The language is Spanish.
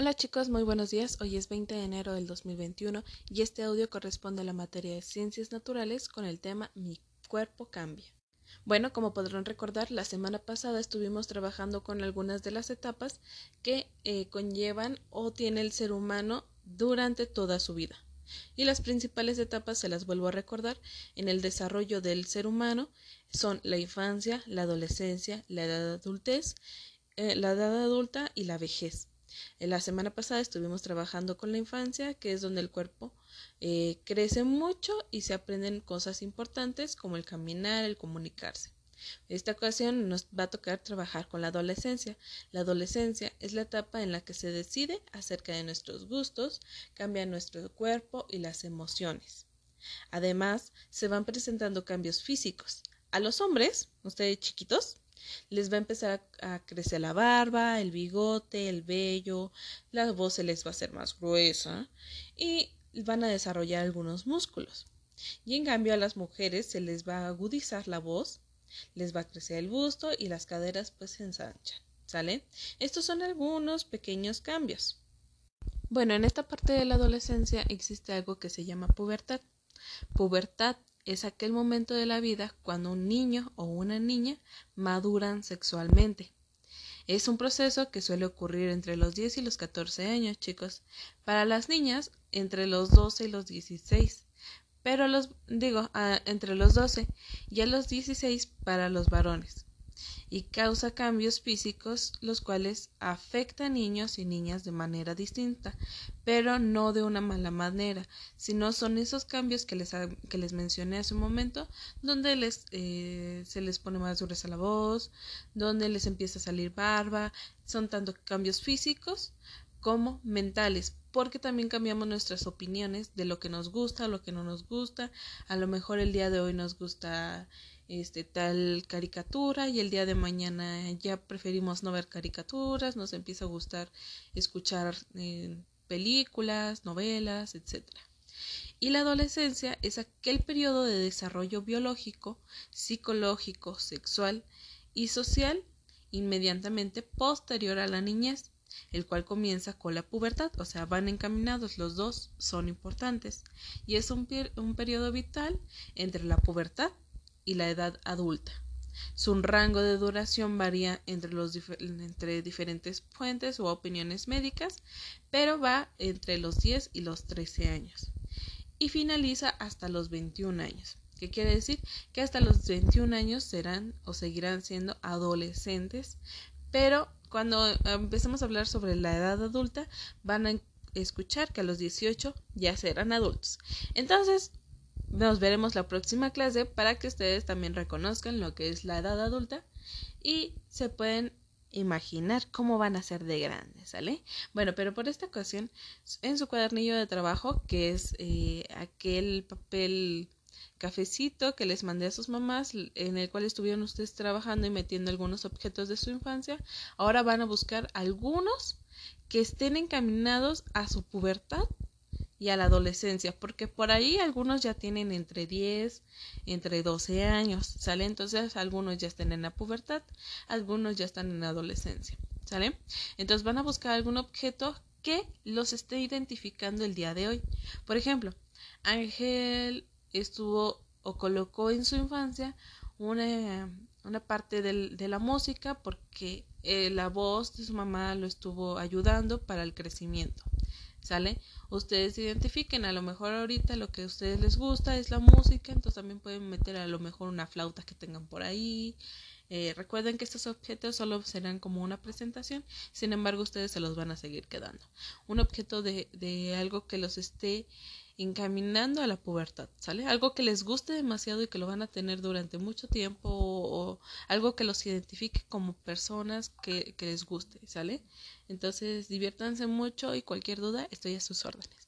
Hola chicos, muy buenos días. Hoy es 20 de enero del 2021 y este audio corresponde a la materia de ciencias naturales con el tema Mi cuerpo cambia. Bueno, como podrán recordar, la semana pasada estuvimos trabajando con algunas de las etapas que eh, conllevan o tiene el ser humano durante toda su vida. Y las principales etapas, se las vuelvo a recordar, en el desarrollo del ser humano son la infancia, la adolescencia, la edad adultez, eh, la edad adulta y la vejez. En la semana pasada estuvimos trabajando con la infancia, que es donde el cuerpo eh, crece mucho y se aprenden cosas importantes como el caminar, el comunicarse. Esta ocasión nos va a tocar trabajar con la adolescencia. La adolescencia es la etapa en la que se decide acerca de nuestros gustos, cambia nuestro cuerpo y las emociones. Además, se van presentando cambios físicos. A los hombres, ustedes chiquitos, les va a empezar a, crecer la barba, el bigote, el vello, la voz se les va a hacer más gruesa y van a desarrollar algunos músculos. Y en cambio a las mujeres se les va a agudizar la voz, les va a crecer el busto y las caderas pues se ensanchan. ¿Sale? Estos son algunos pequeños cambios. Bueno, en esta parte de la adolescencia existe algo que se llama pubertad. Pubertad es aquel momento de la vida cuando un niño o una niña maduran sexualmente. Es un proceso que suele ocurrir entre los 10 y los 14 años, chicos. Para las niñas, entre los 12 y los 16. Pero los, digo, ah, entre los 12 y a los 16 para los varones y causa cambios físicos los cuales afectan a niños y niñas de manera distinta, pero no de una mala manera, sino son esos cambios que les, que les mencioné hace un momento, donde les, eh, se les pone más dureza la voz, donde les empieza a salir barba, son tanto cambios físicos como mentales, porque también cambiamos nuestras opiniones de lo que nos gusta, lo que no nos gusta, a lo mejor el día de hoy nos gusta este tal caricatura y el día de mañana ya preferimos no ver caricaturas, nos empieza a gustar escuchar eh, películas, novelas, etc. Y la adolescencia es aquel periodo de desarrollo biológico, psicológico, sexual y social inmediatamente posterior a la niñez, el cual comienza con la pubertad, o sea, van encaminados, los dos son importantes, y es un, un periodo vital entre la pubertad y la edad adulta. Su rango de duración varía entre, los entre diferentes fuentes o opiniones médicas, pero va entre los 10 y los 13 años. Y finaliza hasta los 21 años. ¿Qué quiere decir? Que hasta los 21 años serán o seguirán siendo adolescentes, pero cuando empecemos a hablar sobre la edad adulta, van a escuchar que a los 18 ya serán adultos. Entonces, nos veremos la próxima clase para que ustedes también reconozcan lo que es la edad adulta y se pueden imaginar cómo van a ser de grandes, ¿sale? Bueno, pero por esta ocasión, en su cuadernillo de trabajo, que es eh, aquel papel cafecito que les mandé a sus mamás, en el cual estuvieron ustedes trabajando y metiendo algunos objetos de su infancia, ahora van a buscar algunos que estén encaminados a su pubertad y a la adolescencia, porque por ahí algunos ya tienen entre 10, entre 12 años, ¿sale? Entonces algunos ya están en la pubertad, algunos ya están en la adolescencia, ¿sale? Entonces van a buscar algún objeto que los esté identificando el día de hoy. Por ejemplo, Ángel estuvo o colocó en su infancia una, una parte del, de la música porque eh, la voz de su mamá lo estuvo ayudando para el crecimiento. ¿Sale? Ustedes identifiquen, a lo mejor ahorita lo que a ustedes les gusta es la música, entonces también pueden meter a lo mejor una flauta que tengan por ahí. Eh, recuerden que estos objetos solo serán como una presentación, sin embargo ustedes se los van a seguir quedando. Un objeto de, de algo que los esté encaminando a la pubertad, ¿sale? Algo que les guste demasiado y que lo van a tener durante mucho tiempo o, algo que los identifique como personas que, que les guste, ¿sale? Entonces diviértanse mucho y cualquier duda estoy a sus órdenes.